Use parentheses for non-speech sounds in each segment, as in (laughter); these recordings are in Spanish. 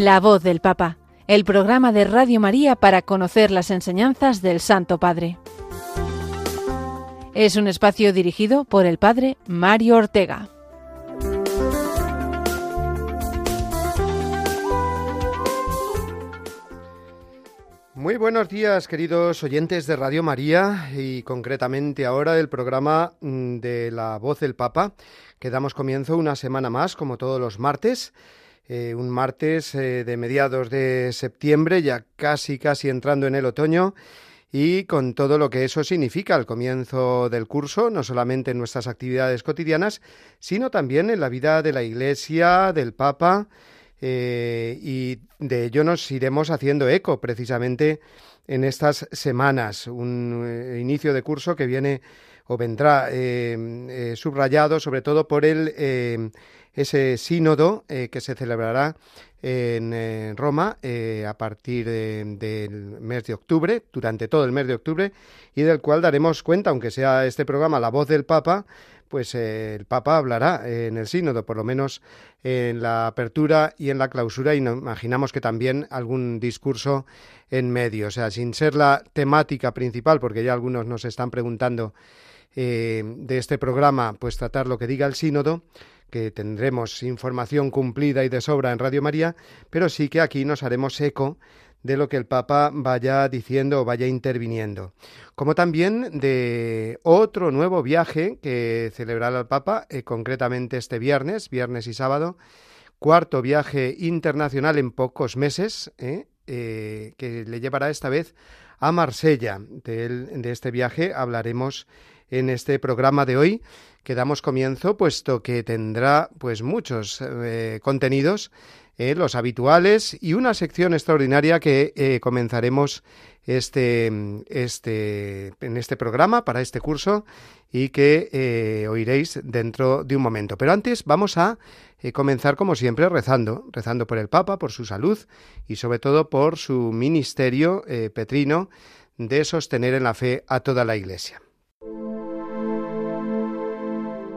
La voz del Papa, el programa de Radio María para conocer las enseñanzas del Santo Padre. Es un espacio dirigido por el Padre Mario Ortega. Muy buenos días, queridos oyentes de Radio María y concretamente ahora del programa mm, de La Voz del Papa, que damos comienzo una semana más, como todos los martes. Eh, un martes eh, de mediados de septiembre, ya casi casi entrando en el otoño y con todo lo que eso significa al comienzo del curso, no solamente en nuestras actividades cotidianas, sino también en la vida de la Iglesia, del Papa, eh, y de ello nos iremos haciendo eco precisamente en estas semanas, un inicio de curso que viene o vendrá subrayado sobre todo por el ese sínodo eh, que se celebrará en eh, Roma eh, a partir del mes de octubre, durante todo el mes de octubre, y del cual daremos cuenta, aunque sea este programa La voz del Papa, pues el Papa hablará en el sínodo, por lo menos en la apertura y en la clausura, y imaginamos que también algún discurso en medio, o sea, sin ser la temática principal, porque ya algunos nos están preguntando de este programa, pues tratar lo que diga el sínodo, que tendremos información cumplida y de sobra en Radio María, pero sí que aquí nos haremos eco de lo que el Papa vaya diciendo o vaya interviniendo. Como también de otro nuevo viaje que celebrará el Papa, eh, concretamente este viernes, viernes y sábado, cuarto viaje internacional en pocos meses, eh, eh, que le llevará esta vez a Marsella. de este viaje hablaremos en este programa de hoy que damos comienzo, puesto que tendrá pues muchos eh, contenidos, eh, los habituales y una sección extraordinaria que eh, comenzaremos este, este, en este programa para este curso y que oiréis dentro de un momento. Pero antes vamos a comenzar como siempre rezando, rezando por el Papa, por su salud y sobre todo por su ministerio petrino de sostener en la fe a toda la Iglesia.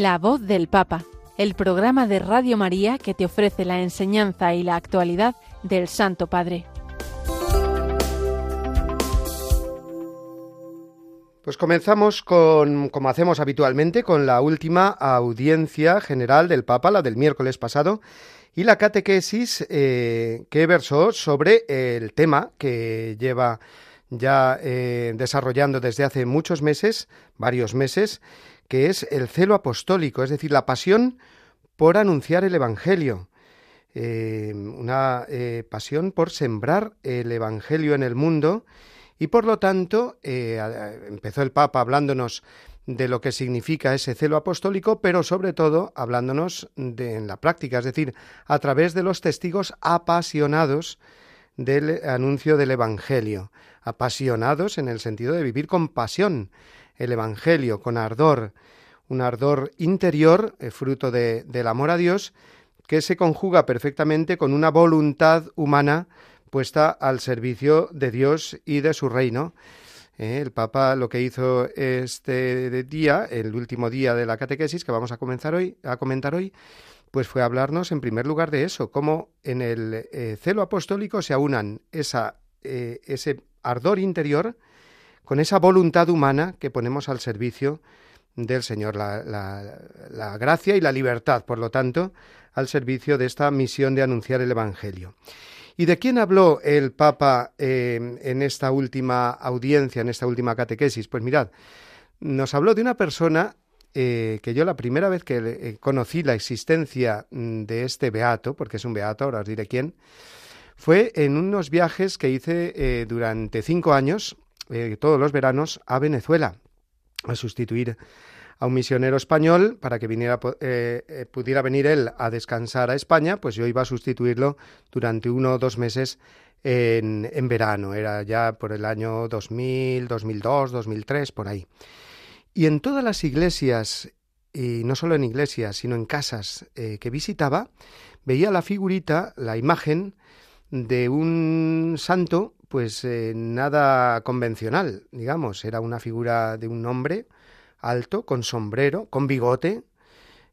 La voz del Papa, el programa de Radio María que te ofrece la enseñanza y la actualidad del Santo Padre. Pues comenzamos con, como hacemos habitualmente, con la última audiencia general del Papa, la del miércoles pasado, y la catequesis eh, que versó sobre el tema que lleva ya eh, desarrollando desde hace muchos meses, varios meses, que es el celo apostólico, es decir, la pasión por anunciar el Evangelio. Eh, una eh, pasión por sembrar el Evangelio en el mundo y por lo tanto eh, empezó el Papa hablándonos de lo que significa ese celo apostólico, pero sobre todo hablándonos de, en la práctica, es decir, a través de los testigos apasionados del anuncio del Evangelio, apasionados en el sentido de vivir con pasión, el Evangelio con ardor, un ardor interior, eh, fruto del amor a Dios, que se conjuga perfectamente con una voluntad humana puesta al servicio de Dios y de su reino. Eh, el Papa lo que hizo este día, el último día de la catequesis que vamos a comenzar hoy, a comentar hoy, pues fue hablarnos en primer lugar de eso, cómo en el eh, celo apostólico se aunan esa, ese ardor interior con esa voluntad humana que ponemos al servicio del Señor, la, gracia y la libertad, por lo tanto, al servicio de esta misión de anunciar el Evangelio. ¿Y de quién habló el Papa eh, en esta última audiencia, en esta última catequesis? Pues mirad, nos habló de una persona eh, que yo la primera vez que eh, conocí la existencia mm, de este beato, porque es un beato, ahora os diré quién, fue en unos viajes que hice durante cinco años, todos los veranos, a Venezuela, a sustituir a un misionero español para que viniera, eh, eh, pudiera venir él a descansar a España, pues yo iba a sustituirlo durante uno o dos meses en, en verano, era ya por el año 2000, 2002, 2003, por ahí. Y en todas las iglesias, y no solo en iglesias, sino en casas eh, que visitaba, veía la figurita, la imagen de un santo, pues nada convencional, digamos, era una figura de un hombre, alto, con sombrero, con bigote,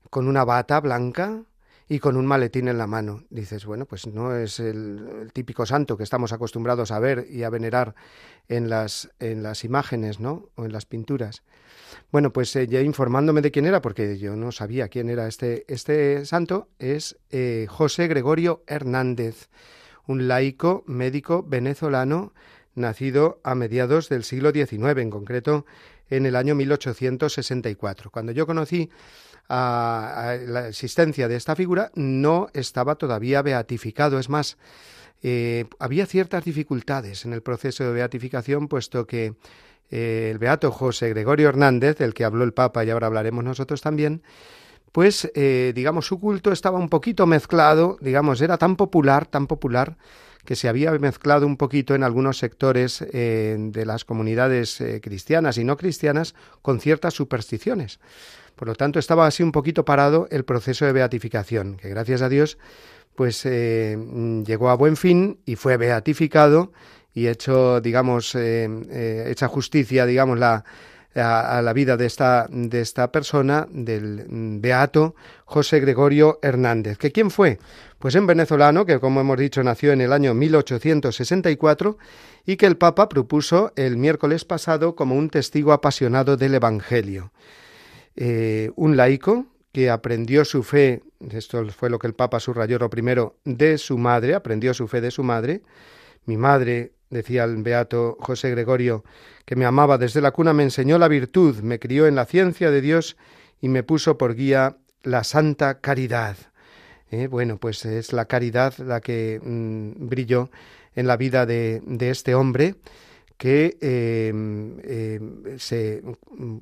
con una bata blanca y con un maletín en la mano. Dices, bueno, pues no es el, típico santo que estamos acostumbrados a ver y a venerar en las, en las imágenes, ¿no? O en las pinturas. Bueno, pues eh, ya informándome de quién era, porque yo no sabía quién era este, este santo, es eh, José Gregorio Hernández, un laico médico venezolano nacido a mediados del siglo XIX, en concreto en el año 1864. Cuando yo conocí a, la existencia de esta figura, no estaba todavía beatificado. Es más, eh, había ciertas dificultades en el proceso de beatificación, puesto que eh, el beato José Gregorio Hernández, del que habló el Papa y ahora hablaremos nosotros también, pues eh, digamos su culto estaba un poquito mezclado, digamos, era tan popular, tan popular, que se había mezclado un poquito en algunos sectores eh, de las comunidades eh, cristianas y no cristianas con ciertas supersticiones. Por lo tanto, estaba así un poquito parado el proceso de beatificación, que gracias a Dios pues llegó a buen fin y fue beatificado y hecho, digamos, hecha justicia, digamos, la, a, la vida de esta, de esta persona, del beato José Gregorio Hernández. ¿Que quién fue? Pues en venezolano, que como hemos dicho nació en el año 1864 y que el Papa propuso el miércoles pasado como un testigo apasionado del Evangelio. Eh, un laico que aprendió su fe, esto fue lo que el Papa subrayó primero, de su madre, aprendió su fe de su madre. Mi madre decía el beato José Gregorio, que me amaba desde la cuna, me enseñó la virtud, me crió en la ciencia de Dios y me puso por guía la santa caridad. Eh, bueno, pues es la caridad la que mm, brilló en la vida de, este hombre que em, em,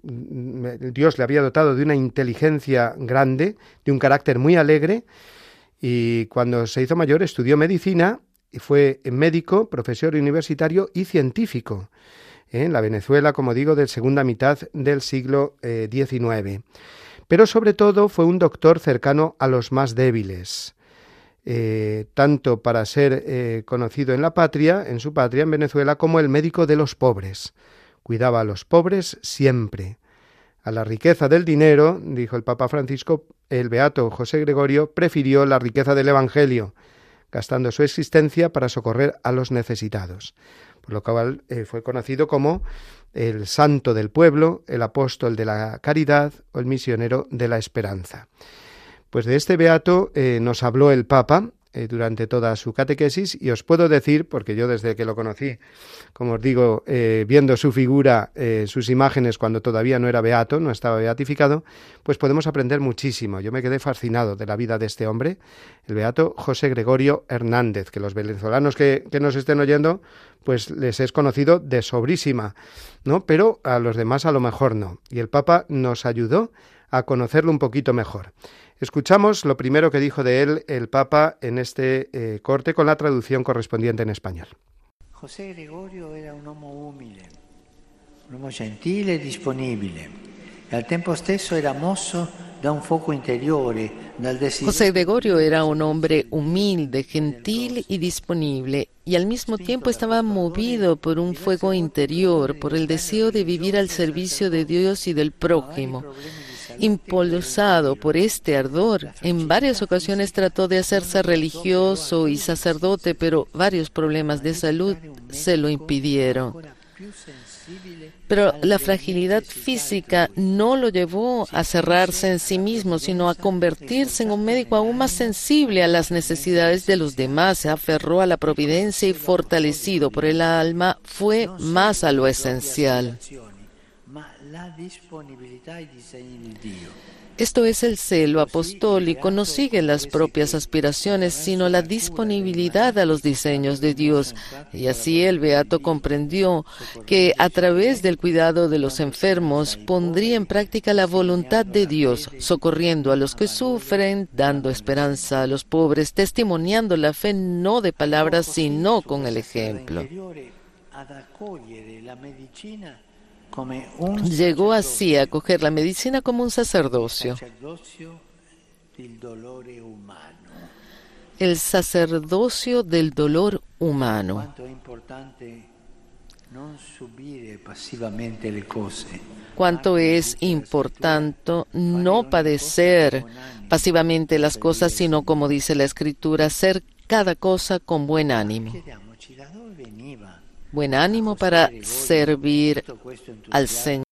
mm, Dios le había dotado de una inteligencia grande, de un carácter muy alegre, y cuando se hizo mayor estudió medicina fue médico, profesor universitario y científico en la Venezuela, como digo, de segunda mitad del siglo XIX. Eh, Pero sobre todo fue un doctor cercano a los más débiles, eh, tanto para ser eh, conocido en la patria, en su patria, en Venezuela, como el médico de los pobres. Cuidaba a los pobres siempre. A la riqueza del dinero, dijo el Papa Francisco, el beato José Gregorio prefirió la riqueza del Evangelio, gastando su existencia para socorrer a los necesitados, por lo cual eh, fue conocido como el santo del pueblo, el apóstol de la caridad o el misionero de la esperanza. Pues de este beato eh, nos habló el Papa eh, durante toda su catequesis y os puedo decir, porque yo desde que lo conocí, como os digo, eh, viendo su figura, eh, sus imágenes cuando todavía no era beato, no estaba beatificado, pues podemos aprender muchísimo. Yo me quedé fascinado de la vida de este hombre, el beato José Gregorio Hernández, que los venezolanos que, que nos estén oyendo, pues les es conocido de sobrísima, ¿no? Pero a los demás a lo mejor no. Y el Papa nos ayudó a conocerlo un poquito mejor. Escuchamos lo primero que dijo de él el Papa en este eh, corte con la traducción correspondiente en español. José Gregorio era un hombre humilde, un hombre gentil e disponible. E al tempo stesso era mosso da un fuoco interiore, dal desiderio. José Gregorio era un hombre humilde, gentil y disponible, y al mismo tiempo estaba movido por un fuego interior, por el deseo de vivir al servicio de Dios y del prójimo. Impulsado por este ardor, en varias ocasiones trató de hacerse religioso y sacerdote, pero varios problemas de salud se lo impidieron. Pero la fragilidad física no lo llevó a cerrarse en sí mismo, sino a convertirse en un médico aún más sensible a las necesidades de los demás. Se aferró a la providencia y fortalecido por el alma fue más a lo esencial. Esto es el celo apostólico, no sigue las propias aspiraciones, sino la disponibilidad a los diseños de Dios. Y así el Beato comprendió que a través del cuidado de los enfermos pondría en práctica la voluntad de Dios, socorriendo a los que sufren, dando esperanza a los pobres, testimoniando la fe no de palabras, sino con el ejemplo. Llegó así a coger la medicina como un sacerdocio. El sacerdocio del dolor humano. Cuánto es importante no padecer pasivamente las cosas, sino como dice la Escritura, hacer cada cosa con buen ánimo buen ánimo para servir al Señor.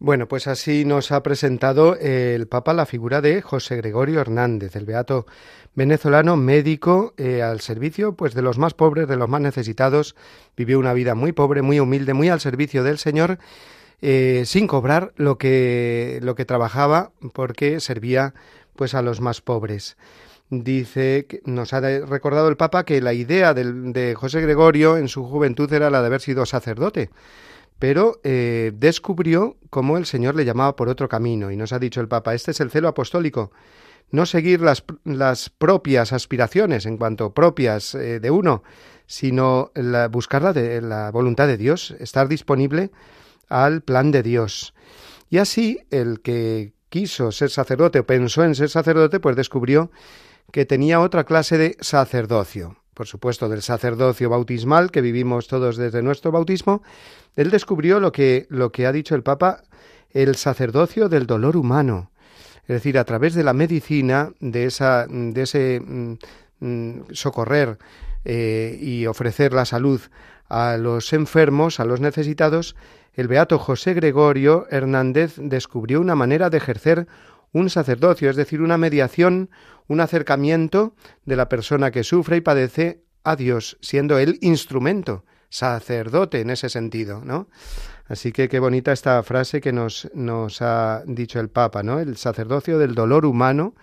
Bueno, pues así nos ha presentado el Papa la figura de José Gregorio Hernández, el beato venezolano médico eh, al servicio pues de los más pobres, de los más necesitados. Vivió una vida muy pobre, muy humilde, muy al servicio del Señor, eh, sin cobrar lo que lo que trabajaba, porque servía pues a los más pobres dice, nos ha recordado el Papa que la idea de José Gregorio en su juventud era la de haber sido sacerdote, pero eh, descubrió cómo el Señor le llamaba por otro camino y nos ha dicho el Papa, este es el celo apostólico, no seguir las, las propias aspiraciones en cuanto propias eh, de uno, sino buscar la, de, la voluntad de Dios, estar disponible al plan de Dios. Y así el que quiso ser sacerdote o pensó en ser sacerdote, pues descubrió que tenía otra clase de sacerdocio. Por supuesto, del sacerdocio bautismal que vivimos todos desde nuestro bautismo, él descubrió lo que, lo que ha dicho el Papa, el sacerdocio del dolor humano. Es decir, a través de la medicina, de, esa, de ese mm, mm, socorrer eh, y ofrecer la salud a los enfermos, a los necesitados, el beato José Gregorio Hernández descubrió una manera de ejercer un sacerdocio, es decir, una mediación, un acercamiento de la persona que sufre y padece a Dios, siendo él instrumento, sacerdote en ese sentido, ¿no? Así que qué bonita esta frase que nos, nos ha dicho el Papa, ¿no? El sacerdocio del dolor humano,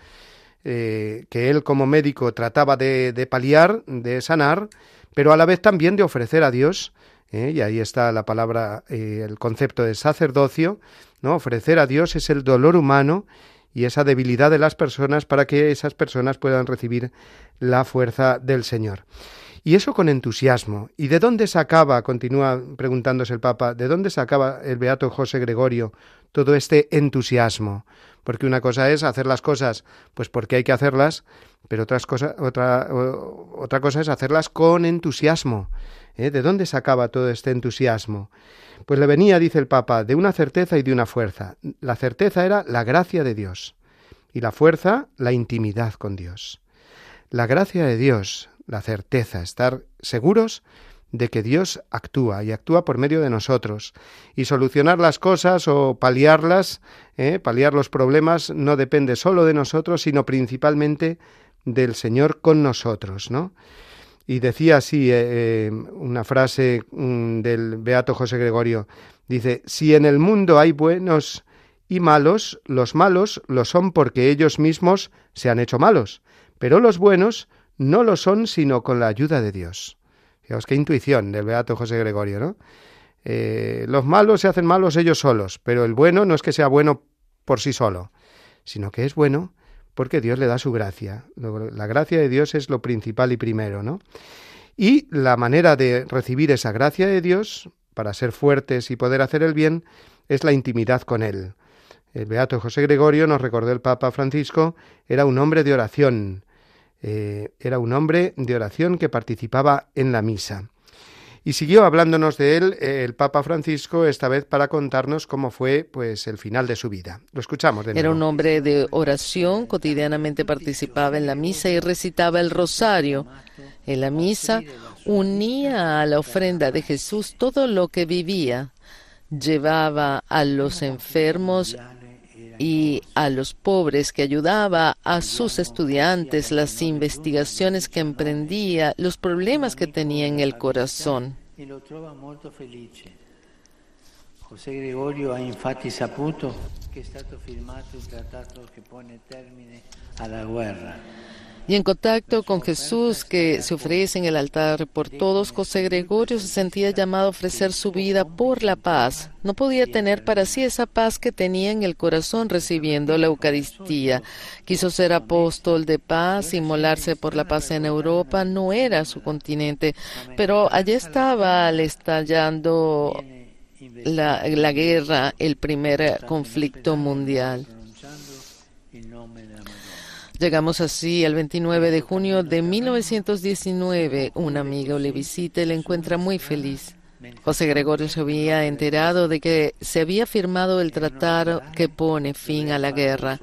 eh, que él como médico trataba de, paliar, de sanar, pero a la vez también de ofrecer a Dios, ¿eh? y ahí está la palabra, eh, el concepto de sacerdocio, ¿no? Ofrecer a Dios es el dolor humano y esa debilidad de las personas para que esas personas puedan recibir la fuerza del Señor. Y eso con entusiasmo. ¿Y de dónde sacaba, continúa preguntándose el Papa, de dónde sacaba el beato José Gregorio todo este entusiasmo? Porque una cosa es hacer las cosas, pues porque hay que hacerlas, pero otras cosa, otra, otra cosa es hacerlas con entusiasmo. ¿Eh? ¿De dónde sacaba todo este entusiasmo? Pues le venía, dice el Papa, de una certeza y de una fuerza. La certeza era la gracia de Dios y la fuerza la intimidad con Dios. La gracia de Dios, la certeza, estar seguros de que Dios actúa y actúa por medio de nosotros. Y solucionar las cosas o paliarlas, ¿eh? paliar los problemas, no depende solo de nosotros, sino principalmente del Señor con nosotros, ¿no? Y decía así eh, eh, una frase mm, del Beato José Gregorio, dice, si en el mundo hay buenos y malos, los malos lo son porque ellos mismos se han hecho malos, pero los buenos no lo son sino con la ayuda de Dios. Fijaos qué intuición del Beato José Gregorio, ¿no? Eh, los malos se hacen malos ellos solos, pero el bueno no es que sea bueno por sí solo, sino que es bueno porque Dios le da su gracia. La gracia de Dios es lo principal y primero, ¿no? Y la manera de recibir esa gracia de Dios, para ser fuertes y poder hacer el bien, es la intimidad con Él. El Beato José Gregorio, nos recordó el Papa Francisco, era un hombre de oración, eh, era un hombre de oración que participaba en la misa. Y siguió hablándonos de él eh, el Papa Francisco, esta vez para contarnos cómo fue pues el final de su vida. Lo escuchamos de nuevo. Era un hombre de oración, cotidianamente participaba en la misa y recitaba el rosario. En la misa unía a la ofrenda de Jesús todo lo que vivía. Llevaba a los enfermos y a los pobres que ayudaba a sus estudiantes, las investigaciones que emprendía, los problemas que tenía en el corazón. José Gregorio ha infatti saputo che è stato firmato il trattato che pone termine alla guerra. Y en contacto con Jesús que se ofrece en el altar por todos, José Gregorio se sentía llamado a ofrecer su vida por la paz. No podía tener para sí esa paz que tenía en el corazón recibiendo la Eucaristía. Quiso ser apóstol de paz, inmolarse por la paz en Europa, no era su continente, pero allí estaba al estallando la, la guerra, el primer conflicto mundial. Llegamos así al 29 de junio de 1919. Un amigo le visita y le encuentra muy feliz. José Gregorio se había enterado de que se había firmado el tratado que pone fin a la guerra.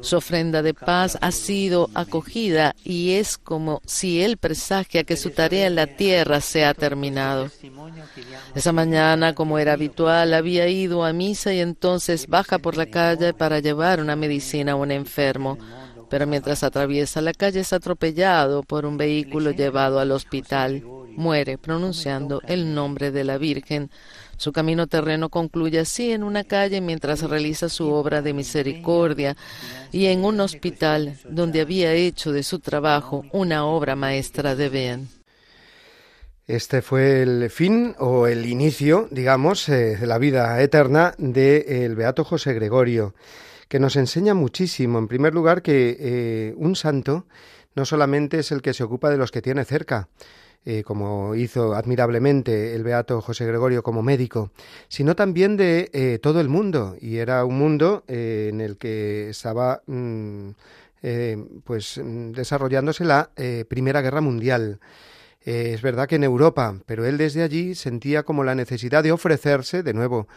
Su ofrenda de paz ha sido acogida y es como si él presagia que su tarea en la tierra se ha terminado. Esa mañana, como era habitual, había ido a misa y entonces baja por la calle para llevar una medicina a un enfermo pero mientras atraviesa la calle es atropellado por un vehículo llevado al hospital. Muere pronunciando el nombre de la Virgen. Su camino terreno concluye así en una calle mientras realiza su obra de misericordia y en un hospital donde había hecho de su trabajo una obra maestra de bien. Este fue el fin o el inicio, digamos, eh, de la vida eterna del Beato José Gregorio que nos enseña muchísimo. En primer lugar, que eh, un santo no solamente es el que se ocupa de los que tiene cerca, eh, como hizo admirablemente el beato José Gregorio como médico, sino también de eh, todo el mundo. Y era un mundo en el que estaba mm, pues desarrollándose la Primera Guerra Mundial. es verdad que en Europa, pero él desde allí sentía como la necesidad de ofrecerse, de nuevo,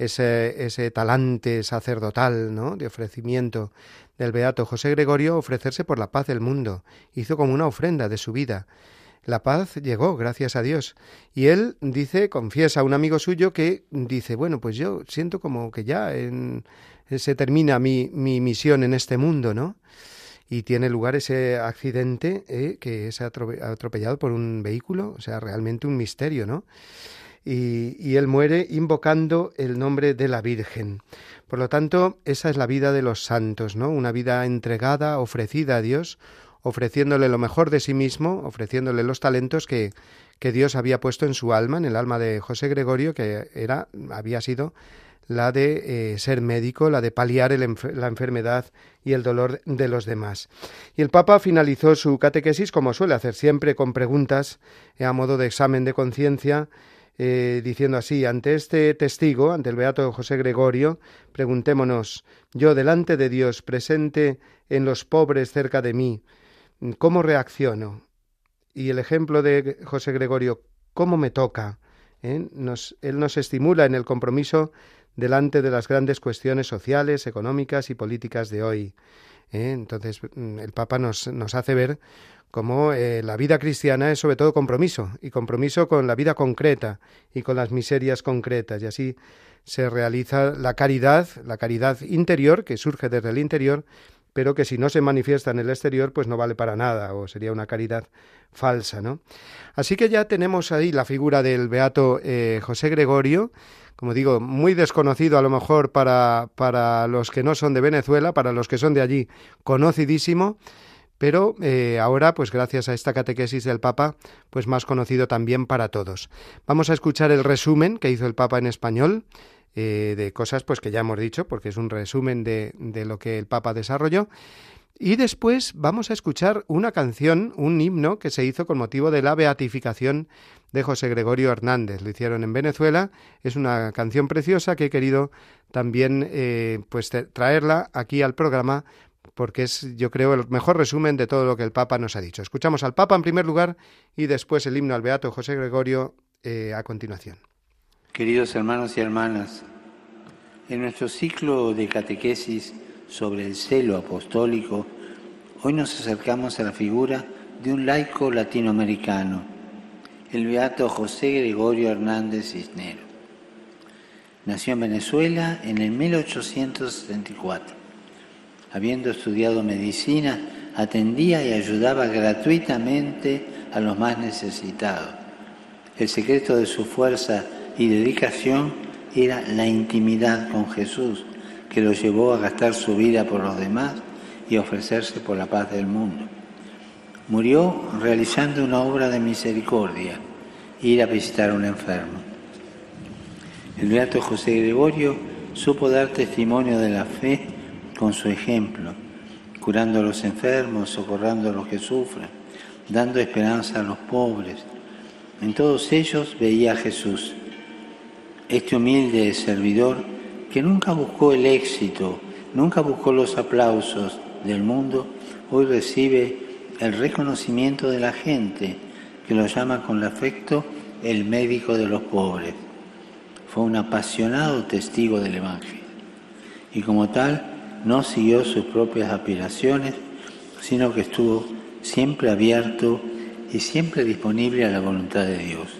ese, ese talante sacerdotal, ¿no? de ofrecimiento del beato José Gregorio, ofrecerse por la paz del mundo. Hizo como una ofrenda de su vida. La paz llegó, gracias a Dios. Y él dice, confiesa a un amigo suyo que dice, bueno, pues yo siento como que ya en, se termina mi, mi misión en este mundo, ¿no? y tiene lugar ese accidente eh, que es atropellado por un vehículo, o sea, realmente un misterio, ¿no? y, él muere invocando el nombre de la Virgen. Por lo tanto, esa es la vida de los santos, ¿no? Una vida entregada, ofrecida a Dios, ofreciéndole lo mejor de sí mismo, ofreciéndole los talentos que, que Dios había puesto en su alma, en el alma de José Gregorio, que era, había sido la de eh, ser médico, la de paliar la enfermedad y el dolor de los demás. Y el Papa finalizó su catequesis, como suele hacer siempre, con preguntas eh, a modo de examen de conciencia, eh, diciendo así, ante este testigo, ante el Beato José Gregorio, preguntémonos, yo delante de Dios, presente en los pobres cerca de mí, ¿cómo reacciono? Y el ejemplo de José Gregorio, ¿cómo me toca? ¿Eh? él nos estimula en el compromiso delante de las grandes cuestiones sociales, económicas y políticas de hoy. ¿Eh? Entonces, mm, el Papa nos, nos hace ver como eh, la vida cristiana es sobre todo compromiso, y compromiso con la vida concreta y con las miserias concretas, y así se realiza la caridad, la caridad interior, que surge desde el interior, pero que si no se manifiesta en el exterior, pues no vale para nada, o sería una caridad falsa, ¿no? Así que ya tenemos ahí la figura del beato eh, José Gregorio, como digo, muy desconocido a lo mejor para, para los que no son de Venezuela, para los que son de allí, conocidísimo, pero eh, ahora, pues gracias a esta catequesis del Papa, pues más conocido también para todos. Vamos a escuchar el resumen que hizo el Papa en español eh, de cosas pues que ya hemos dicho, porque es un resumen de, de lo que el Papa desarrolló. Y después vamos a escuchar una canción, un himno que se hizo con motivo de la beatificación de José Gregorio Hernández. Lo hicieron en Venezuela. Es una canción preciosa que he querido también eh, pues traerla aquí al programa porque es, yo creo, el mejor resumen de todo lo que el Papa nos ha dicho. Escuchamos al Papa en primer lugar y después el himno al Beato José Gregorio eh, a continuación. Queridos hermanos y hermanas, en nuestro ciclo de catequesis sobre el celo apostólico, hoy nos acercamos a la figura de un laico latinoamericano, el beato José Gregorio Hernández Cisnero. Nació en Venezuela en el 1874. Habiendo estudiado medicina, atendía y ayudaba gratuitamente a los más necesitados. El secreto de su fuerza y dedicación era la intimidad con Jesús, que lo llevó a gastar su vida por los demás y ofrecerse por la paz del mundo. Murió realizando una obra de misericordia, ir a visitar a un enfermo. El beato José Gregorio supo dar testimonio de la fe con su ejemplo, curando a los enfermos, socorrando a los que sufren, dando esperanza a los pobres. En todos ellos veía a Jesús. Este humilde servidor que nunca buscó el éxito, nunca buscó los aplausos del mundo, hoy recibe el reconocimiento de la gente, que lo llama con afecto el médico de los pobres. Fue un apasionado testigo del Evangelio y como tal no siguió sus propias aspiraciones, sino que estuvo siempre abierto y siempre disponible a la voluntad de Dios.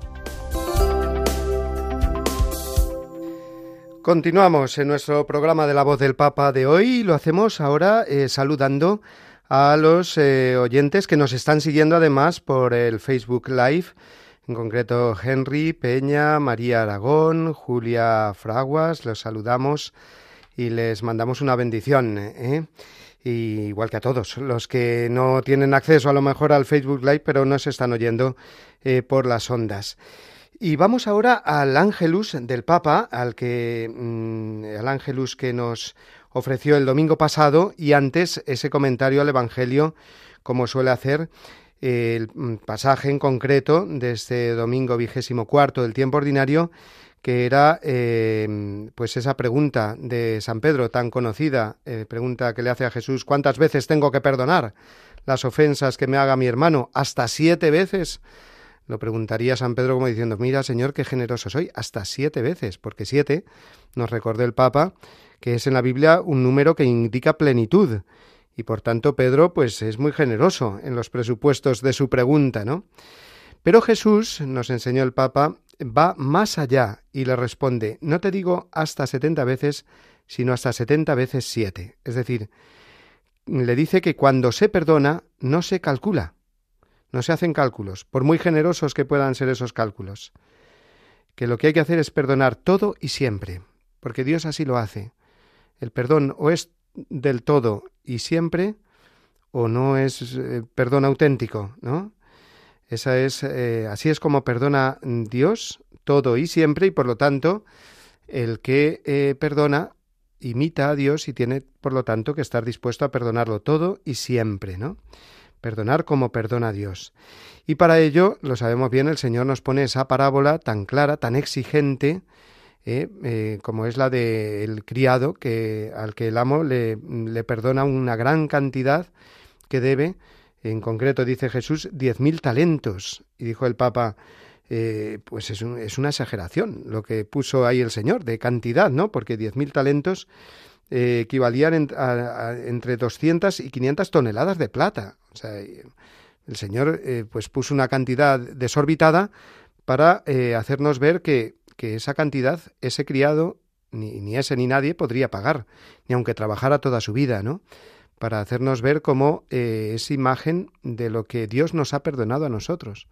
Continuamos en nuestro programa de la voz del Papa de hoy y lo hacemos ahora eh, saludando a los eh, oyentes que nos están siguiendo además por el Facebook Live, en concreto Henry Peña, María Aragón, Julia Fraguas, los saludamos y les mandamos una bendición. ¿eh? igual que a todos los que no tienen acceso a lo mejor al Facebook Live, pero no se están oyendo por las ondas. Y vamos ahora al Ángelus del Papa, al que mm, el Ángelus que nos ofreció el domingo pasado y antes ese comentario al Evangelio, como suele hacer el mm, pasaje en concreto de este domingo vigésimo cuarto del tiempo ordinario que era em, pues esa pregunta de San Pedro tan conocida, eh, pregunta que le hace a Jesús, ¿cuántas veces tengo que perdonar las ofensas que me haga mi hermano? ¿Hasta siete veces? Lo preguntaría San Pedro como diciendo, mira Señor, qué generoso soy, hasta siete veces, porque siete, nos recordó el Papa, que es en la Biblia un número que indica plenitud, y por tanto Pedro pues es muy generoso en los presupuestos de su pregunta, ¿no? Pero Jesús, nos enseñó el Papa, va más allá y le responde, no te digo hasta setenta veces, sino hasta setenta veces siete. Es decir, le dice que cuando se perdona no se calcula, no se hacen cálculos, por muy generosos que puedan ser esos cálculos. Que lo que hay que hacer es perdonar todo y siempre, porque Dios así lo hace. El perdón o es del todo y siempre, o no es eh, perdón auténtico, ¿no? Esa es, eh, así es como perdona Dios todo y siempre, y por lo tanto, el que eh, perdona imita a Dios y tiene, por lo tanto, que estar dispuesto a perdonarlo todo y siempre, ¿no? Perdonar como perdona Dios. Y para ello, lo sabemos bien, el Señor nos pone esa parábola tan clara, tan exigente, eh, como es la del criado que al que el amo le, le perdona una gran cantidad que debe en concreto dice Jesús diez mil talentos. Y dijo el Papa, eh, pues es, es, una exageración lo que puso ahí el Señor de cantidad, ¿no? Porque diez mil talentos eh, equivalían entre 200 y 500 toneladas de plata. O sea, el Señor eh, pues puso una cantidad desorbitada para hacernos ver que, que, esa cantidad, ese criado, ni, ni ese ni nadie podría pagar, ni aunque trabajara toda su vida, ¿no? para hacernos ver cómo eh, es imagen de lo que Dios nos ha perdonado a nosotros.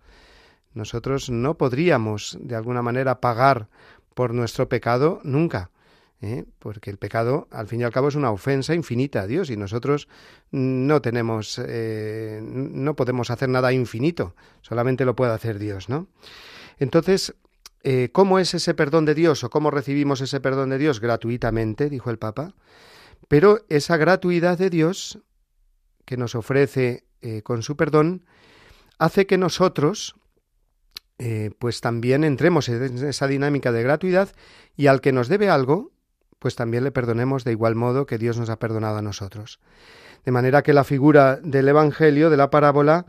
Nosotros no podríamos, de alguna manera, pagar por nuestro pecado nunca, ¿eh? porque el pecado, al fin y al cabo, es una ofensa infinita a Dios y nosotros no tenemos, eh, no podemos hacer nada infinito, solamente lo puede hacer Dios, ¿no? Entonces, ¿cómo es ese perdón de Dios o cómo recibimos ese perdón de Dios? Gratuitamente, dijo el Papa. Pero esa gratuidad de Dios que nos ofrece eh, con su perdón hace que nosotros eh, pues también entremos en esa dinámica de gratuidad y al que nos debe algo pues también le perdonemos de igual modo que Dios nos ha perdonado a nosotros. De manera que la figura del Evangelio, de la parábola,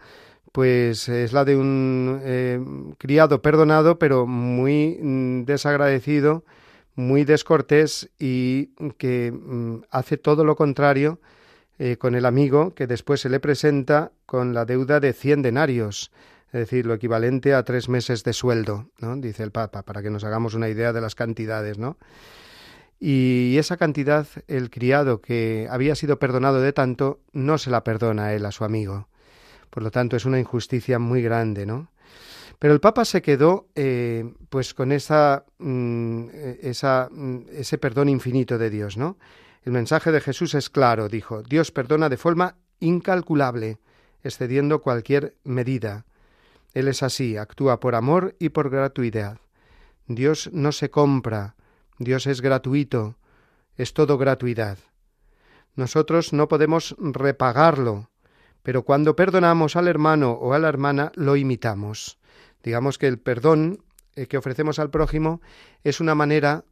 pues es la de un eh, criado perdonado, pero muy mm, desagradecido, muy descortés y que mm, hace todo lo contrario eh, con el amigo que después se le presenta con la deuda de cien denarios, es decir, lo equivalente a tres meses de sueldo, ¿no? dice el Papa, para que nos hagamos una idea de las cantidades, ¿no? Y esa cantidad, el criado que había sido perdonado de tanto, no se la perdona a él, a su amigo. Por lo tanto, es una injusticia muy grande, ¿no? Pero el Papa se quedó eh, pues con esa, mm, esa, mm, ese perdón infinito de Dios, ¿no? El mensaje de Jesús es claro, dijo, Dios perdona de forma incalculable, excediendo cualquier medida. Él es así, actúa por amor y por gratuidad. Dios no se compra, Dios es gratuito, es todo gratuidad. Nosotros no podemos repagarlo, pero cuando perdonamos al hermano o a la hermana lo imitamos. Digamos que el perdón eh, que ofrecemos al prójimo es una manera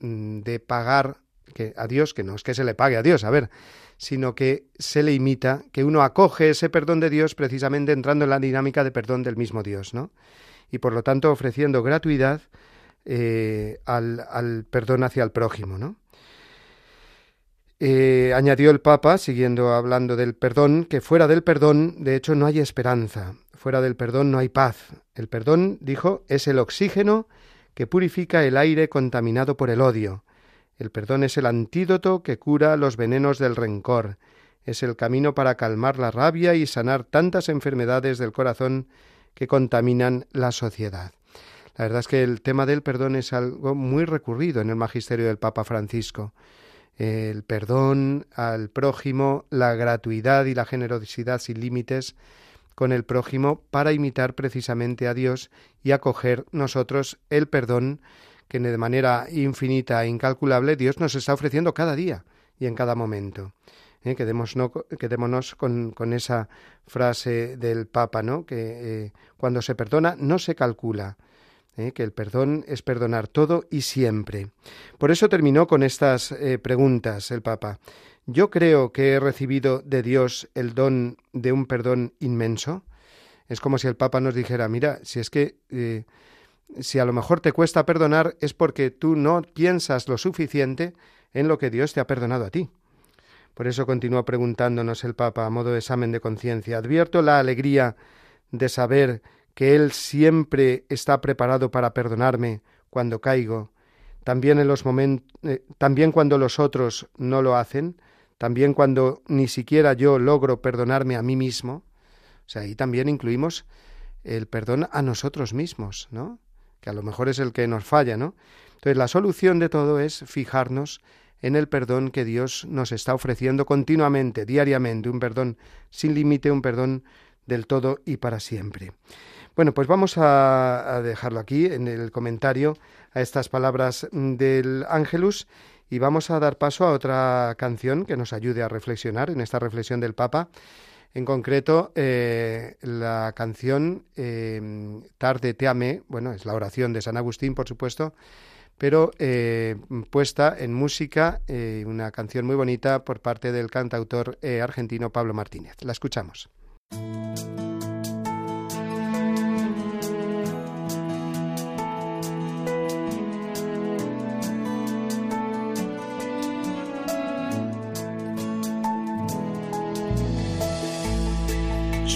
mm, de pagar a Dios, que no es que se le pague a Dios, a ver, sino que se le imita, que uno acoge ese perdón de Dios precisamente entrando en la dinámica de perdón del mismo Dios, ¿no? Y por lo tanto ofreciendo gratuidad eh, al, al, perdón hacia el prójimo, ¿no? Eh, añadió el Papa, siguiendo hablando del perdón, que fuera del perdón, de hecho, no hay esperanza. Fuera del perdón no hay paz. El perdón, dijo, es el oxígeno que purifica el aire contaminado por el odio. El perdón es el antídoto que cura los venenos del rencor. Es el camino para calmar la rabia y sanar tantas enfermedades del corazón que contaminan la sociedad. La verdad es que el tema del perdón es algo muy recurrido en el magisterio del Papa Francisco el perdón al prójimo, la gratuidad y la generosidad sin límites con el prójimo para imitar precisamente a Dios y acoger nosotros el perdón que de manera infinita e incalculable Dios nos está ofreciendo cada día y en cada momento. ¿Eh? Quedémonos, con, esa frase del Papa, ¿no? que eh, cuando se perdona no se calcula, ¿eh? que el perdón es perdonar todo y siempre. Por eso terminó con estas eh, preguntas el Papa. Yo creo que he recibido de Dios el don de un perdón inmenso. Es como si el Papa nos dijera, mira, si es que eh, si a lo mejor te cuesta perdonar es porque tú no piensas lo suficiente en lo que Dios te ha perdonado a ti. Por eso continúa preguntándonos el Papa a modo de examen de conciencia. Advierto la alegría de saber que Él siempre está preparado para perdonarme cuando caigo, también en los eh, también cuando los otros no lo hacen, también cuando ni siquiera yo logro perdonarme a mí mismo. O sea, ahí también incluimos el perdón a nosotros mismos, ¿no? Que a lo mejor es el que nos falla, ¿no? Entonces, la solución de todo es fijarnos en el perdón que Dios nos está ofreciendo continuamente, diariamente, un perdón sin límite, un perdón del todo y para siempre. Bueno, pues vamos a, dejarlo aquí en el comentario a estas palabras del Ángelus y vamos a dar paso a otra canción que nos ayude a reflexionar en esta reflexión del Papa. En concreto, eh, la canción eh, Tarde te amé, bueno, es la oración de San Agustín, por supuesto, pero eh, puesta en música, una canción muy bonita por parte del cantautor argentino Pablo Martínez. La escuchamos.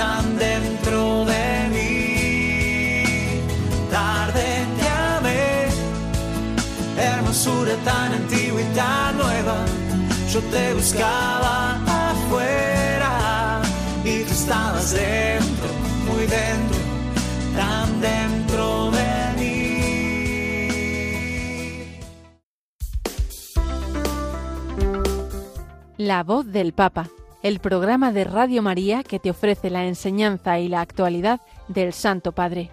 tan dentro de mí tarde te amé. Hermosura tan antigua y tan nueva, yo te buscaba afuera y tú estabas dentro, muy dentro, tan dentro de mí. La voz del Papa, el programa de Radio María que te ofrece la enseñanza y la actualidad del Santo Padre.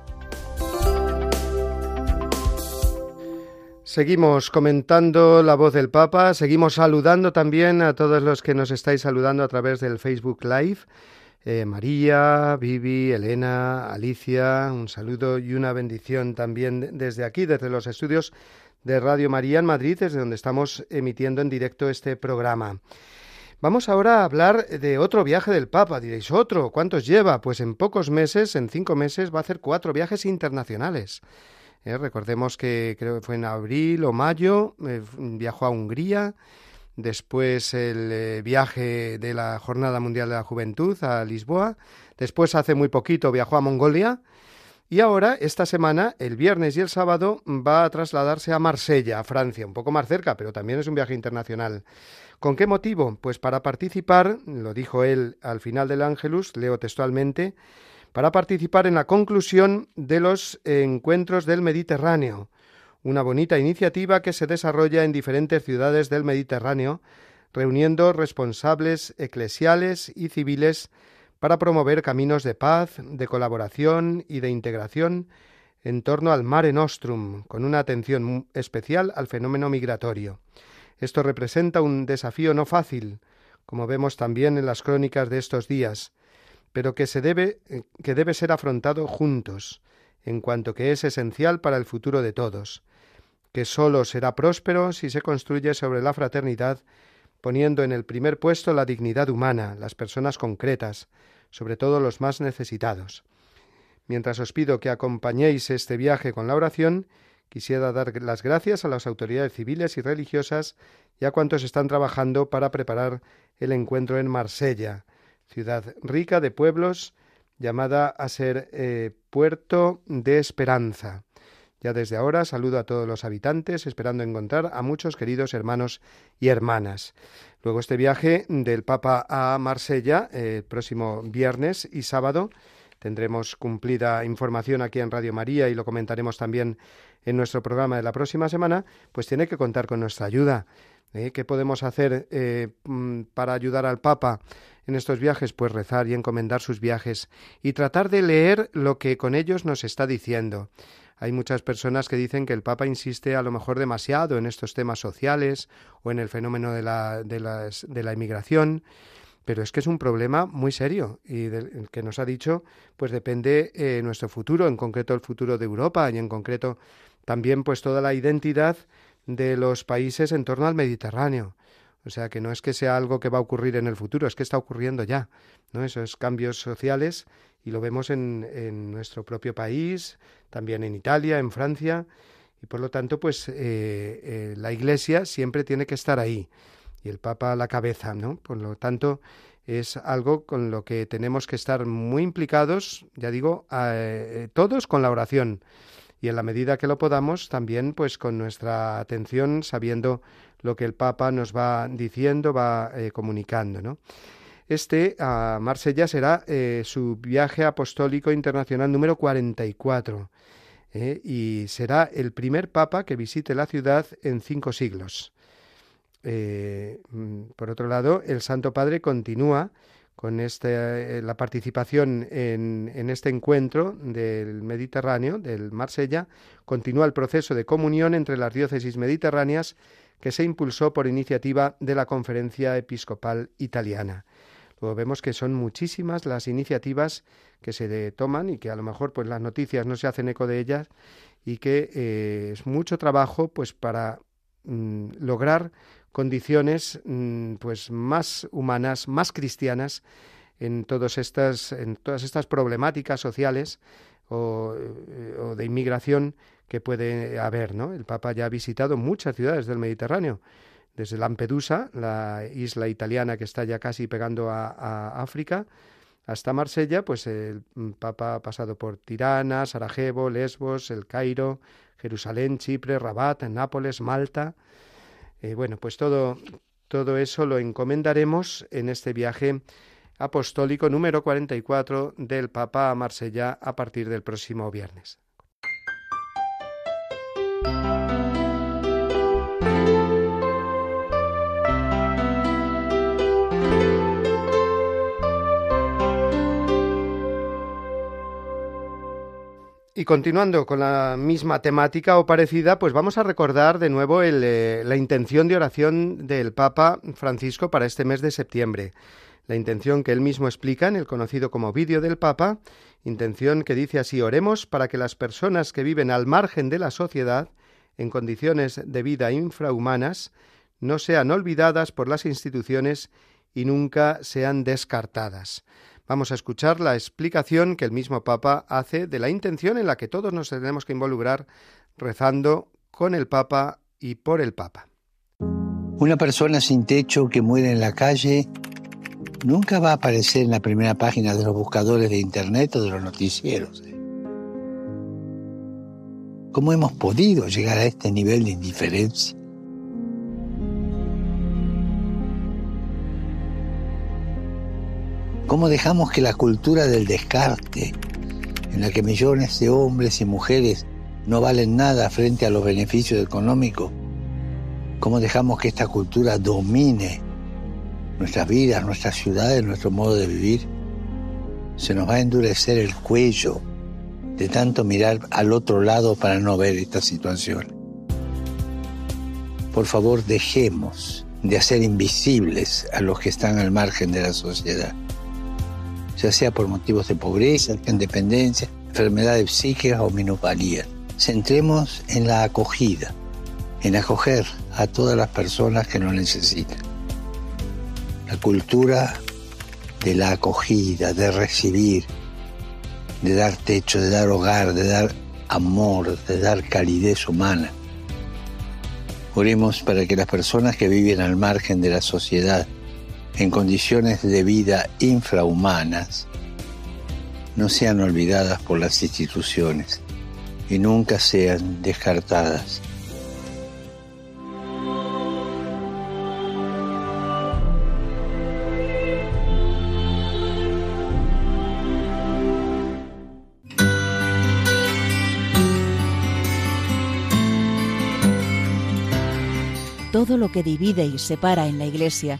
Seguimos comentando la voz del Papa, seguimos saludando también a todos los que nos estáis saludando a través del Facebook Live. Eh, María, Vivi, Elena, Alicia, un saludo y una bendición también desde aquí, desde los estudios de Radio María en Madrid, desde donde estamos emitiendo en directo este programa. Vamos ahora a hablar de otro viaje del Papa. Diréis, ¿otro? ¿Cuántos lleva? Pues en pocos meses, en cinco meses, va a hacer cuatro viajes internacionales. ¿eh? recordemos que creo que fue en abril o mayo, eh, viajó a Hungría, después el eh, viaje de la Jornada Mundial de la Juventud a Lisboa, después hace muy poquito viajó a Mongolia Y ahora, esta semana, el viernes y el sábado, va a trasladarse a Marsella, a Francia, un poco más cerca, pero también es un viaje internacional. ¿Con qué motivo? Pues para participar, lo dijo él al final del Ángelus, leo textualmente, para participar en la conclusión de los encuentros del Mediterráneo, una bonita iniciativa que se desarrolla en diferentes ciudades del Mediterráneo, reuniendo responsables eclesiales y civiles para promover caminos de paz, de colaboración y de integración en torno al Mare Nostrum, con una atención especial al fenómeno migratorio. Esto representa un desafío no fácil, como vemos también en las crónicas de estos días, pero que se debe eh, que debe ser afrontado juntos, en cuanto que es esencial para el futuro de todos, que sólo será próspero si se construye sobre la fraternidad poniendo en el primer puesto la dignidad humana, las personas concretas, sobre todo los más necesitados. Mientras os pido que acompañéis este viaje con la oración, quisiera dar las gracias a las autoridades civiles y religiosas y a cuantos están trabajando para preparar el encuentro en Marsella, ciudad rica de pueblos, llamada a ser eh, puerto de esperanza. Ya desde ahora saludo a todos los habitantes, esperando encontrar a muchos queridos hermanos y hermanas. Luego este viaje del Papa a Marsella, el eh, próximo viernes y sábado, tendremos cumplida información aquí en Radio María y lo comentaremos también en nuestro programa de la próxima semana, pues tiene que contar con nuestra ayuda. ¿eh? ¿Qué podemos hacer eh, mm, para ayudar al Papa en estos viajes? Pues rezar y encomendar sus viajes y tratar de leer lo que con ellos nos está diciendo. Hay muchas personas que dicen que el Papa insiste a lo mejor demasiado en estos temas sociales o en el fenómeno de la, de de la inmigración, pero es que es un problema muy serio y del que nos ha dicho, pues depende eh, nuestro futuro, en concreto el futuro de Europa y en concreto también pues toda la identidad de los países en torno al Mediterráneo. O sea que no es que sea algo que va a ocurrir en el futuro, es que está ocurriendo ya. ¿no? Esos cambios sociales y lo vemos en, nuestro propio país, también en Italia, en Francia, y por lo tanto, pues eh, eh, la Iglesia siempre tiene que estar ahí y el Papa a la cabeza, ¿no? Por lo tanto, es algo con lo que tenemos que estar muy implicados, ya digo, eh, todos con la oración y en la medida que lo podamos también pues con nuestra atención sabiendo lo que el Papa nos va diciendo, va comunicando, ¿no? Este a Marsella será eh, su viaje apostólico internacional número 44 eh, y será el primer papa que visite la ciudad en cinco siglos. Eh, mm, por otro lado, el Santo Padre continúa con este, la participación en, en, este encuentro del Mediterráneo, del Marsella, continúa el proceso de comunión entre las diócesis mediterráneas que se impulsó por iniciativa de la Conferencia Episcopal Italiana. Luego vemos que son muchísimas las iniciativas que se toman y que a lo mejor pues las noticias no se hacen eco de ellas y que eh, es mucho trabajo pues para mm, lograr condiciones mm, pues más humanas, más cristianas en todas estas en todas estas problemáticas sociales o, eh, o de inmigración que puede haber, ¿no? El Papa ya ha visitado muchas ciudades del Mediterráneo desde Lampedusa, la isla italiana que está ya casi pegando a, África, hasta Marsella, pues el Papa ha pasado por Tirana, Sarajevo, Lesbos, El Cairo, Jerusalén, Chipre, Rabat, Nápoles, Malta. Eh, bueno, pues todo, todo eso lo encomendaremos en este viaje apostólico número 44 del Papa a Marsella a partir del próximo viernes. Y continuando con la misma temática o parecida, pues vamos a recordar de nuevo eh, la intención de oración del Papa Francisco para este mes de septiembre. La intención que él mismo explica en el conocido como vídeo del Papa, intención que dice así, oremos para que las personas que viven al margen de la sociedad, en condiciones de vida infrahumanas, no sean olvidadas por las instituciones y nunca sean descartadas. Vamos a escuchar la explicación que el mismo Papa hace de la intención en la que todos nos tenemos que involucrar rezando con el Papa y por el Papa. Una persona sin techo que muere en la calle nunca va a aparecer en la primera página de los buscadores de Internet o de los noticieros. ¿Cómo hemos podido llegar a este nivel de indiferencia? ¿Cómo dejamos que la cultura del descarte, en la que millones de hombres y mujeres no valen nada frente a los beneficios económicos, cómo dejamos que esta cultura domine nuestras vidas, nuestras ciudades, nuestro modo de vivir? Se nos va a endurecer el cuello de tanto mirar al otro lado para no ver esta situación. Por favor, dejemos de hacer invisibles a los que están al margen de la sociedad ya sea por motivos de pobreza, independencia, enfermedades psíquicas o minusvalía. Centremos en la acogida, en acoger a todas las personas que lo necesitan. La cultura de la acogida, de recibir, de dar techo, de dar hogar, de dar amor, de dar calidez humana. Oremos para que las personas que viven al margen de la sociedad en condiciones de vida infrahumanas no sean olvidadas por las instituciones y nunca sean descartadas. Todo lo que divide y separa en la Iglesia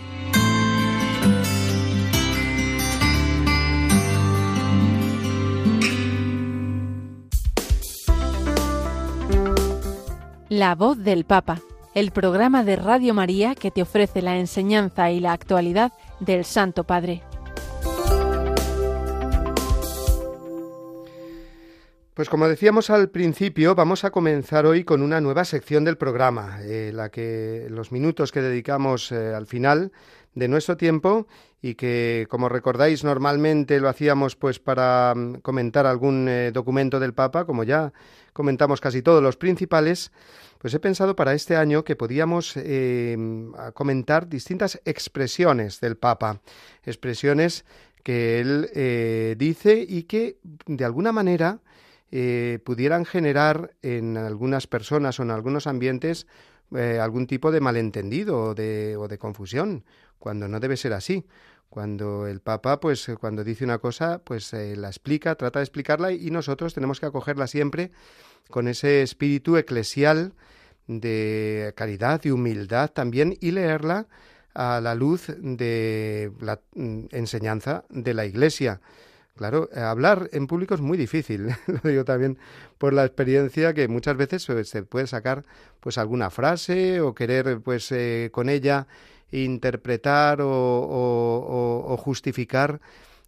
La voz del Papa, el programa de Radio María que te ofrece la enseñanza y la actualidad del Santo Padre. Pues como decíamos al principio, vamos a comenzar hoy con una nueva sección del programa, eh, la que los minutos que dedicamos eh, al final de nuestro tiempo y que, como recordáis, normalmente lo hacíamos pues para mm, comentar algún eh, documento del Papa, como ya comentamos casi todos los principales, pues he pensado para este año que podíamos eh, comentar distintas expresiones del Papa, expresiones que él eh, dice y que de alguna manera eh, pudieran generar en algunas personas o en algunos ambientes algún tipo de malentendido o de, o de confusión, cuando no debe ser así cuando el Papa, pues cuando dice una cosa, pues la explica, trata de explicarla y nosotros tenemos que acogerla siempre con ese espíritu eclesial de caridad y humildad también y leerla a la luz de la mm, enseñanza de la Iglesia. Claro, hablar en público es muy difícil, (laughs) lo digo también por la experiencia que muchas veces pues, se puede sacar pues alguna frase o querer pues eh, con ella interpretar o, justificar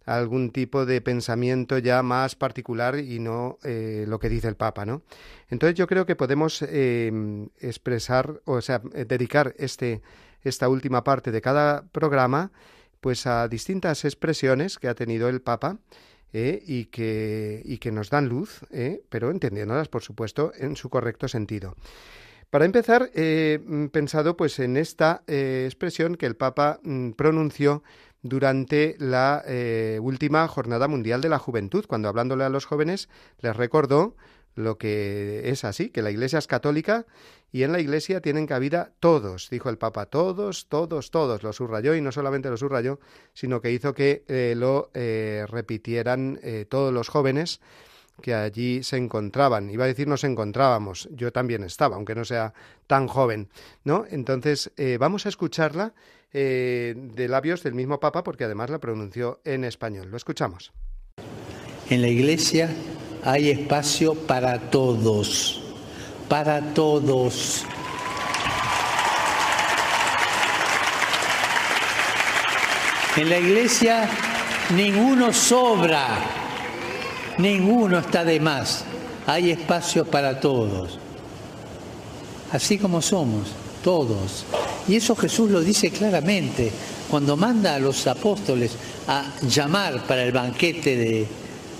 algún tipo de pensamiento ya más particular y no eh, lo que dice el Papa, ¿no? Entonces yo creo que podemos em, expresar, o sea, eh, dedicar este, esta última parte de cada programa, pues a distintas expresiones que ha tenido el Papa eh, y, que, y que nos dan luz, pero entendiéndolas, por supuesto, en su correcto sentido. Para empezar, he pensado pues en esta expresión que el Papa mm, pronunció durante la eh, última Jornada Mundial de la Juventud, cuando hablándole a los jóvenes les recordó lo que es así, que la Iglesia es católica y en la Iglesia tienen cabida todos, dijo el Papa, todos, todos, todos, lo subrayó y no solamente lo subrayó, sino que hizo que eh, lo eh, repitieran todos los jóvenes que allí se encontraban. Iba a decir nos encontrábamos, yo también estaba, aunque no sea tan joven, ¿no? Entonces, vamos a escucharla eh, de labios del mismo Papa, porque además la pronunció en español. Lo escuchamos. En la Iglesia hay espacio para todos, para todos. En la Iglesia ninguno sobra, ninguno está de más. Hay espacio para todos, así como somos, todos. Y eso Jesús lo dice claramente cuando manda a los apóstoles a llamar para el banquete de,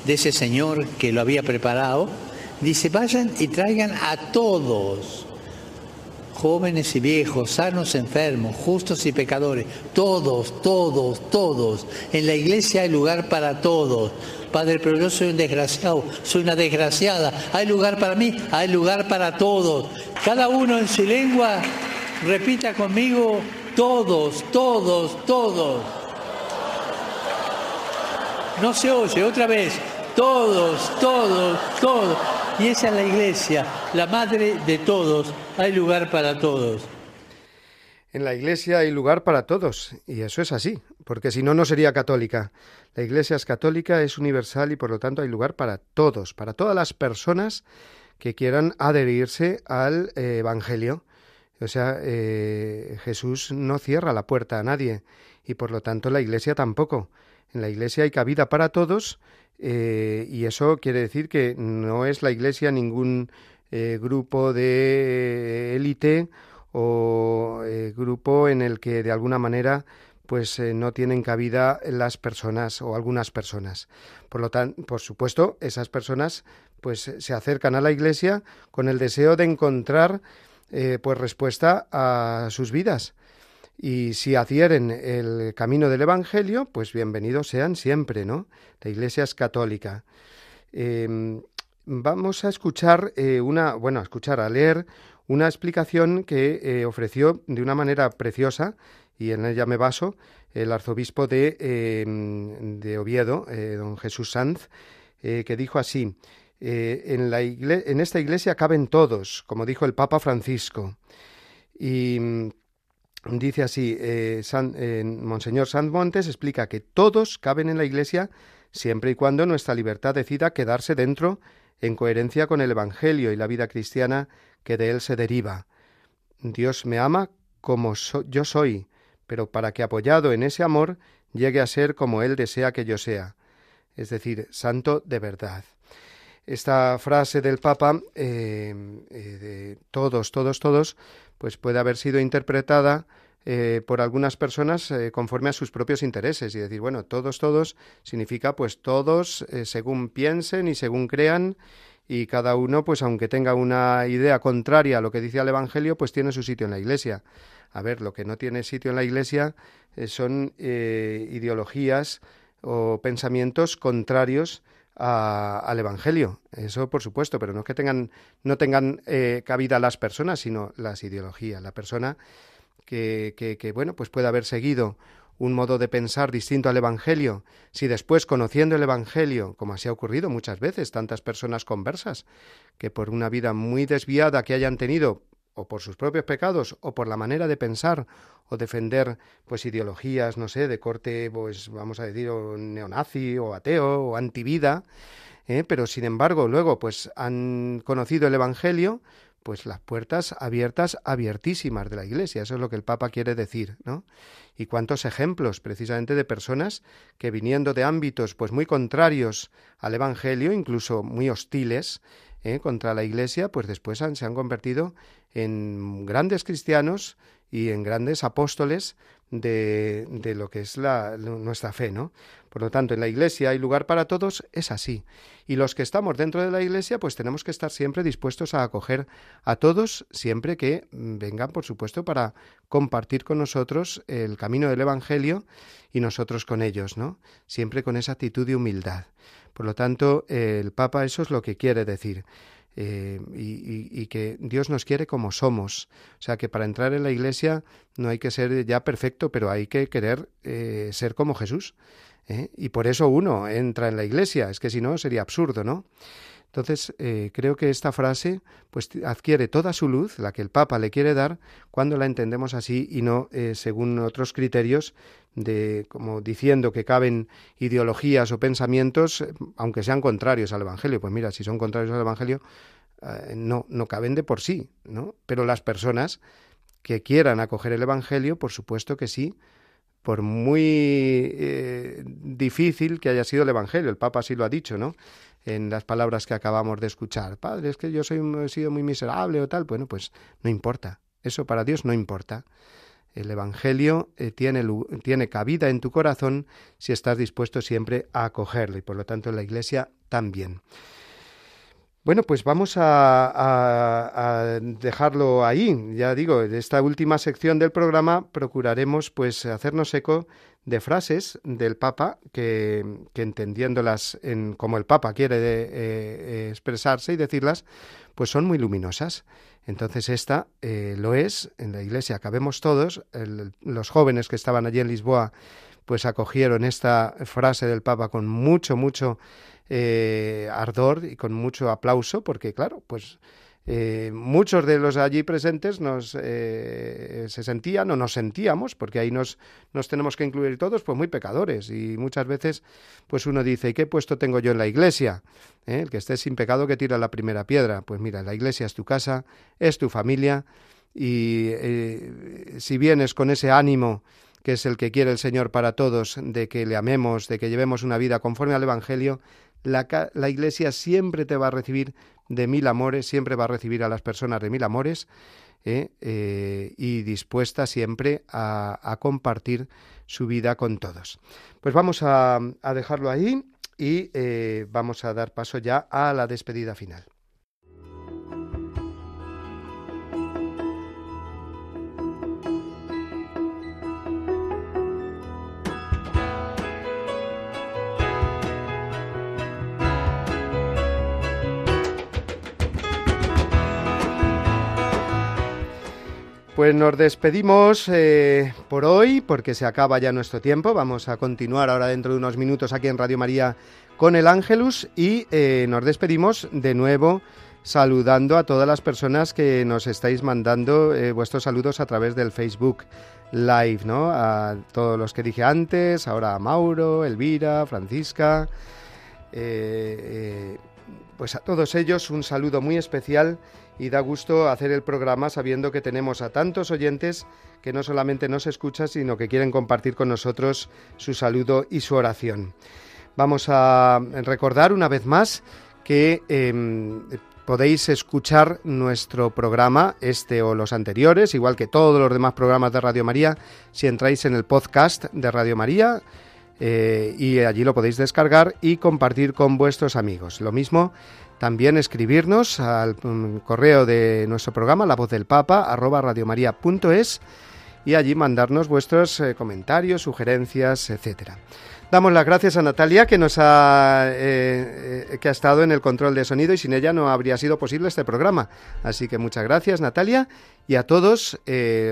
ese Señor que lo había preparado, dice, vayan y traigan a todos, jóvenes y viejos, sanos, enfermos, justos y pecadores, todos, todos, todos. En la iglesia hay lugar para todos. Padre, pero yo soy un desgraciado, soy una desgraciada. Hay lugar para mí, hay lugar para todos. Cada uno en su lengua repita conmigo, todos, todos, todos. No se oye, otra vez, todos, todos, todos. Y esa es la iglesia, la madre de todos. Hay lugar para todos. En la Iglesia hay lugar para todos, y eso es así, porque si no, no sería católica. La Iglesia es católica, es universal y por lo tanto hay lugar para todos, para todas las personas que quieran adherirse al eh, Evangelio. O sea, eh, Jesús no cierra la puerta a nadie y por lo tanto la Iglesia tampoco. En la Iglesia hay cabida para todos eh, y eso quiere decir que no es la Iglesia ningún grupo de élite o grupo en el que de alguna manera pues no tienen cabida las personas o algunas personas. Por lo tanto, por supuesto, esas personas pues se acercan a la iglesia con el deseo de encontrar pues respuesta a sus vidas. Y si adhieren el camino del Evangelio, pues bienvenidos sean siempre, ¿no? La Iglesia es católica. Em, vamos a escuchar una, bueno, a escuchar, a leer una explicación que ofreció de una manera preciosa, y en ella me baso, el arzobispo de, em, de Oviedo, don Jesús Sanz, que dijo así, en, la en esta iglesia caben todos, como dijo el Papa Francisco. Y mm, dice así, eh, Monseñor San Montes explica que todos caben en la iglesia siempre y cuando nuestra libertad decida quedarse dentro en coherencia con el Evangelio y la vida cristiana que de él se deriva. Dios me ama como yo soy, pero para que apoyado en ese amor llegue a ser como Él desea que yo sea, es decir, santo de verdad. Esta frase del Papa, eh, eh, de todos, todos, todos, pues puede haber sido interpretada eh, por algunas personas conforme a sus propios intereses y decir, bueno, todos, todos significa pues todos según piensen y según crean y cada uno, pues aunque tenga una idea contraria a lo que dice el Evangelio, pues tiene su sitio en la Iglesia. A ver, lo que no tiene sitio en la Iglesia son ideologías o pensamientos contrarios al Evangelio. Eso por supuesto, pero no que tengan, no tengan eh, cabida las personas, sino las ideologías. La persona que, que, que, bueno, pues puede haber seguido un modo de pensar distinto al Evangelio, si después conociendo el Evangelio, como así ha ocurrido muchas veces, tantas personas conversas, que por una vida muy desviada que hayan tenido, o por sus propios pecados, o por la manera de pensar o defender pues ideologías, no sé, de corte, pues vamos a decir, o neonazi, o ateo, o antivida, ¿eh? pero sin embargo luego pues han conocido el Evangelio, pues las puertas abiertas, abiertísimas de la Iglesia. Eso es lo que el Papa quiere decir, ¿no? Y cuántos ejemplos, precisamente, de personas que viniendo de ámbitos, pues muy contrarios al Evangelio, incluso muy hostiles ¿eh? contra la Iglesia, pues después se han convertido en grandes cristianos y en grandes apóstoles de, de lo que es la, nuestra fe, ¿no? Por lo tanto, en la Iglesia hay lugar para todos, es así. Y los que estamos dentro de la Iglesia, pues tenemos que estar siempre dispuestos a acoger a todos, siempre que vengan, por supuesto, para compartir con nosotros el camino del Evangelio y nosotros con ellos, ¿no? Siempre con esa actitud de humildad. Por lo tanto, el Papa eso es lo que quiere decir. Eh, y, que Dios nos quiere como somos. O sea que para entrar en la iglesia no hay que ser ya perfecto, pero hay que querer eh, ser como Jesús. ¿eh? Y por eso uno entra en la iglesia, es que si no sería absurdo, ¿no? Entonces, creo que esta frase pues adquiere toda su luz, la que el Papa le quiere dar, cuando la entendemos así y no según otros criterios de como diciendo que caben ideologías o pensamientos, eh, aunque sean contrarios al Evangelio. Pues mira, si son contrarios al Evangelio, eh, no, no caben de por sí, ¿no? Pero las personas que quieran acoger el Evangelio, por supuesto que sí, por muy eh, difícil que haya sido el Evangelio. El Papa sí lo ha dicho, ¿no? En las palabras que acabamos de escuchar. Padre, es que yo soy, he sido muy miserable o tal. Bueno, pues no importa. Eso para Dios no importa. El Evangelio eh, tiene, tiene cabida en tu corazón si estás dispuesto siempre a acogerlo y por lo tanto en la Iglesia también. Bueno, pues vamos a, dejarlo ahí. Ya digo, en esta última sección del programa procuraremos pues hacernos eco de frases del Papa que, entendiéndolas en, como el Papa quiere eh, eh, expresarse y decirlas, pues son muy luminosas. Entonces esta eh, lo es, en la iglesia cabemos todos, los jóvenes que estaban allí en Lisboa pues acogieron esta frase del Papa con mucho, mucho ardor y con mucho aplauso, porque claro, pues eh, muchos de los allí presentes nos eh, se sentían o nos sentíamos, porque ahí nos, nos tenemos que incluir todos, pues muy pecadores. Y muchas veces, pues uno dice, ¿y qué puesto tengo yo en la iglesia? El que esté sin pecado que tira la primera piedra. Pues mira, la iglesia es tu casa, es tu familia, y si vienes con ese ánimo que es el que quiere el Señor para todos, de que le amemos, de que llevemos una vida conforme al Evangelio, la, Iglesia siempre te va a recibir de mil amores, siempre va a recibir a las personas de mil amores ¿eh? Eh, y dispuesta siempre a, compartir su vida con todos. Pues vamos a, dejarlo ahí y eh, vamos a dar paso ya a la despedida final. Pues nos despedimos eh, por hoy porque se acaba ya nuestro tiempo. Vamos a continuar ahora dentro de unos minutos aquí en Radio María con el Ángelus y eh, nos despedimos de nuevo saludando a todas las personas que nos estáis mandando eh, vuestros saludos a través del Facebook Live, ¿no? A todos los que dije antes, ahora a Mauro, Elvira, Francisca, pues a todos ellos un saludo muy especial y da gusto hacer el programa sabiendo que tenemos a tantos oyentes que no solamente nos escuchan, sino que quieren compartir con nosotros su saludo y su oración. Vamos a recordar una vez más que em, podéis escuchar nuestro programa, este o los anteriores, igual que todos los demás programas de Radio María, si entráis en el podcast de Radio María. Eh, y allí lo podéis descargar y compartir con vuestros amigos. Lo mismo también escribirnos al mm, correo de nuestro programa, la voz del Papa, arroba radiomaria.es y allí mandarnos vuestros eh, comentarios, sugerencias, etcétera. Damos las gracias a Natalia que nos ha eh, eh, que ha estado en el control de sonido y sin ella no habría sido posible este programa. Así que muchas gracias Natalia y a todos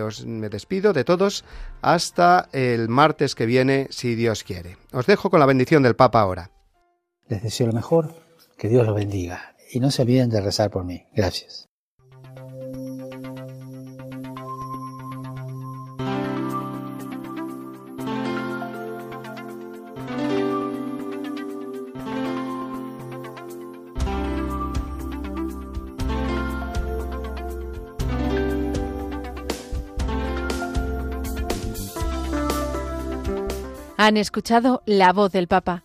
os me despido de todos hasta el martes que viene si Dios quiere. Os dejo con la bendición del Papa ahora. Les deseo lo mejor que Dios los bendiga. Y no se olviden de rezar por mí. Gracias. Han escuchado la voz del Papa